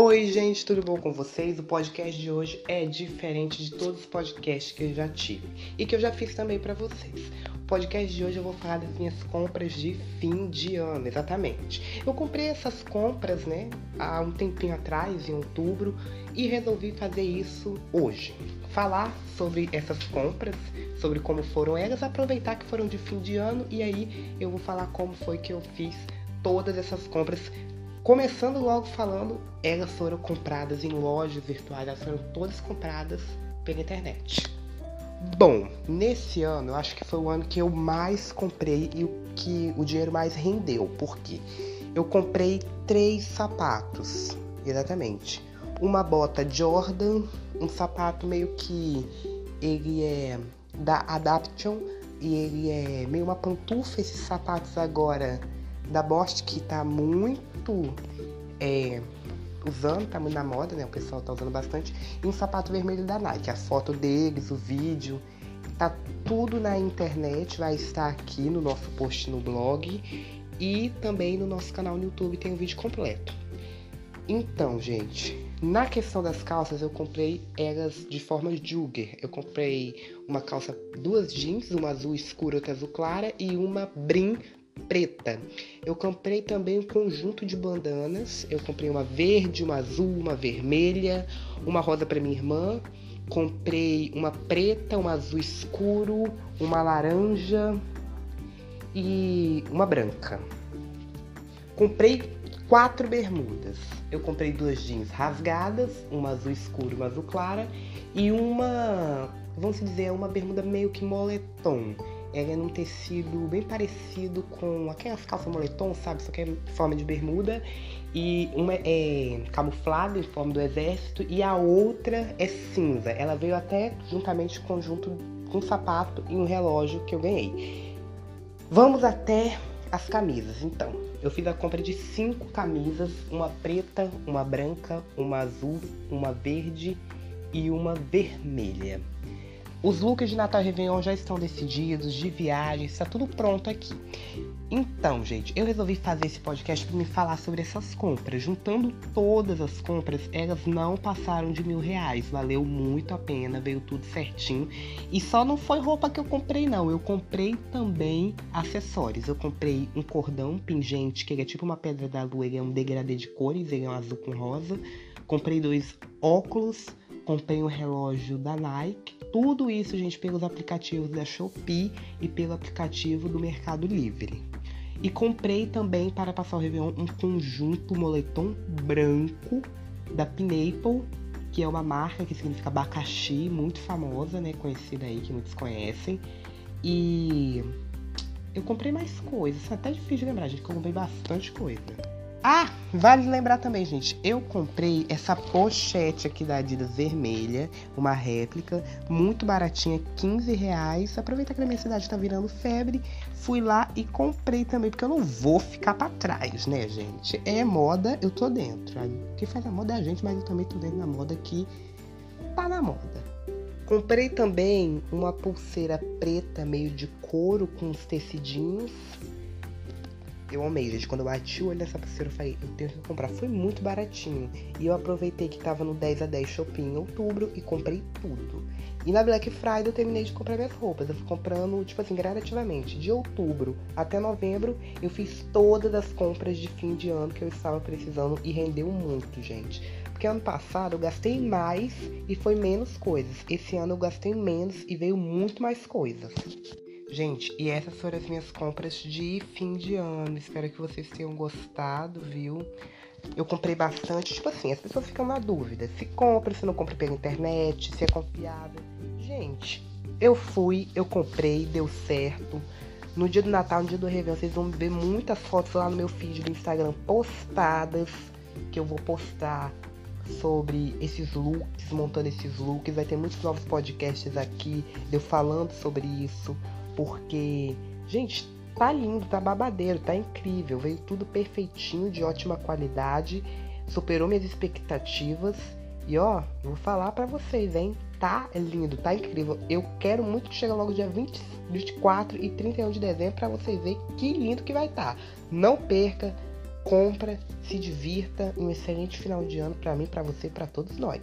Oi, gente, tudo bom com vocês? O podcast de hoje é diferente de todos os podcasts que eu já tive e que eu já fiz também para vocês. O podcast de hoje eu vou falar das minhas compras de fim de ano, exatamente. Eu comprei essas compras, né, há um tempinho atrás, em outubro, e resolvi fazer isso hoje. Falar sobre essas compras, sobre como foram elas, aproveitar que foram de fim de ano e aí eu vou falar como foi que eu fiz todas essas compras Começando logo falando, elas foram compradas em lojas virtuais, elas foram todas compradas pela internet. Bom, nesse ano, eu acho que foi o ano que eu mais comprei e o que o dinheiro mais rendeu. Por quê? Eu comprei três sapatos, exatamente. Uma bota Jordan, um sapato meio que ele é da Adaption e ele é meio uma pantufa. Esses sapatos agora da Bosch que tá muito é, usando, tá muito na moda, né? O pessoal tá usando bastante. E um sapato vermelho da Nike. A foto deles, o vídeo, tá tudo na internet, vai estar aqui no nosso post no blog e também no nosso canal no YouTube tem o um vídeo completo. Então, gente, na questão das calças, eu comprei elas de forma jugger. Eu comprei uma calça, duas jeans, uma azul escura, outra azul clara e uma brim preta. Eu comprei também um conjunto de bandanas. Eu comprei uma verde, uma azul, uma vermelha, uma rosa para minha irmã. Comprei uma preta, uma azul escuro, uma laranja e uma branca. Comprei quatro bermudas. Eu comprei duas jeans rasgadas, uma azul escuro, uma azul clara e uma, vamos dizer, uma bermuda meio que moletom ela é num tecido bem parecido com aquelas calças moletom, sabe? Só que é em forma de bermuda. E uma é camuflada em forma do exército e a outra é cinza. Ela veio até juntamente conjunto com um sapato e um relógio que eu ganhei. Vamos até as camisas. Então, eu fiz a compra de cinco camisas: uma preta, uma branca, uma azul, uma verde e uma vermelha. Os looks de Natal e Réveillon já estão decididos, de viagem, está tudo pronto aqui. Então, gente, eu resolvi fazer esse podcast para me falar sobre essas compras. Juntando todas as compras, elas não passaram de mil reais. Valeu muito a pena, veio tudo certinho. E só não foi roupa que eu comprei, não. Eu comprei também acessórios. Eu comprei um cordão pingente, que ele é tipo uma pedra da lua, ele é um degradê de cores, ele é um azul com rosa. Comprei dois óculos, comprei um relógio da Nike tudo isso, gente, pelos aplicativos da Shopee e pelo aplicativo do Mercado Livre. E comprei também para passar o Réveillon um conjunto moletom branco da Pineapple, que é uma marca que significa abacaxi, muito famosa, né? Conhecida aí, que muitos conhecem. E eu comprei mais coisas, é até difícil de lembrar, gente, que eu comprei bastante coisa. Ah, vale lembrar também, gente, eu comprei essa pochete aqui da Adidas vermelha, uma réplica, muito baratinha, 15 reais. Aproveitar que na minha cidade tá virando febre, fui lá e comprei também, porque eu não vou ficar para trás, né, gente? É moda, eu tô dentro. Quem faz a moda é a gente, mas eu também tô dentro da moda que tá na moda. Comprei também uma pulseira preta, meio de couro, com uns tecidinhos eu amei, gente. Quando eu bati o olho nessa pulseira, eu falei, eu tenho que comprar. Foi muito baratinho. E eu aproveitei que tava no 10 a 10 shopping em outubro e comprei tudo. E na Black Friday eu terminei de comprar minhas roupas. Eu fui comprando, tipo assim, gradativamente. De outubro até novembro, eu fiz todas as compras de fim de ano que eu estava precisando e rendeu muito, gente. Porque ano passado eu gastei mais e foi menos coisas. Esse ano eu gastei menos e veio muito mais coisas. Gente, e essas foram as minhas compras de fim de ano. Espero que vocês tenham gostado, viu? Eu comprei bastante, tipo assim, as pessoas ficam na dúvida. Se compra, se não compra pela internet, se é confiável. Gente, eu fui, eu comprei, deu certo. No dia do Natal, no dia do Réveillon, vocês vão ver muitas fotos lá no meu feed do Instagram postadas. Que eu vou postar sobre esses looks, montando esses looks. Vai ter muitos novos podcasts aqui, eu falando sobre isso. Porque, gente, tá lindo, tá babadeiro, tá incrível. Veio tudo perfeitinho, de ótima qualidade. Superou minhas expectativas. E ó, vou falar para vocês, hein? Tá lindo, tá incrível. Eu quero muito que chegue logo dia 20, 24 e 31 de dezembro para vocês verem que lindo que vai estar. Tá. Não perca, compra, se divirta, um excelente final de ano para mim, para você, para todos nós.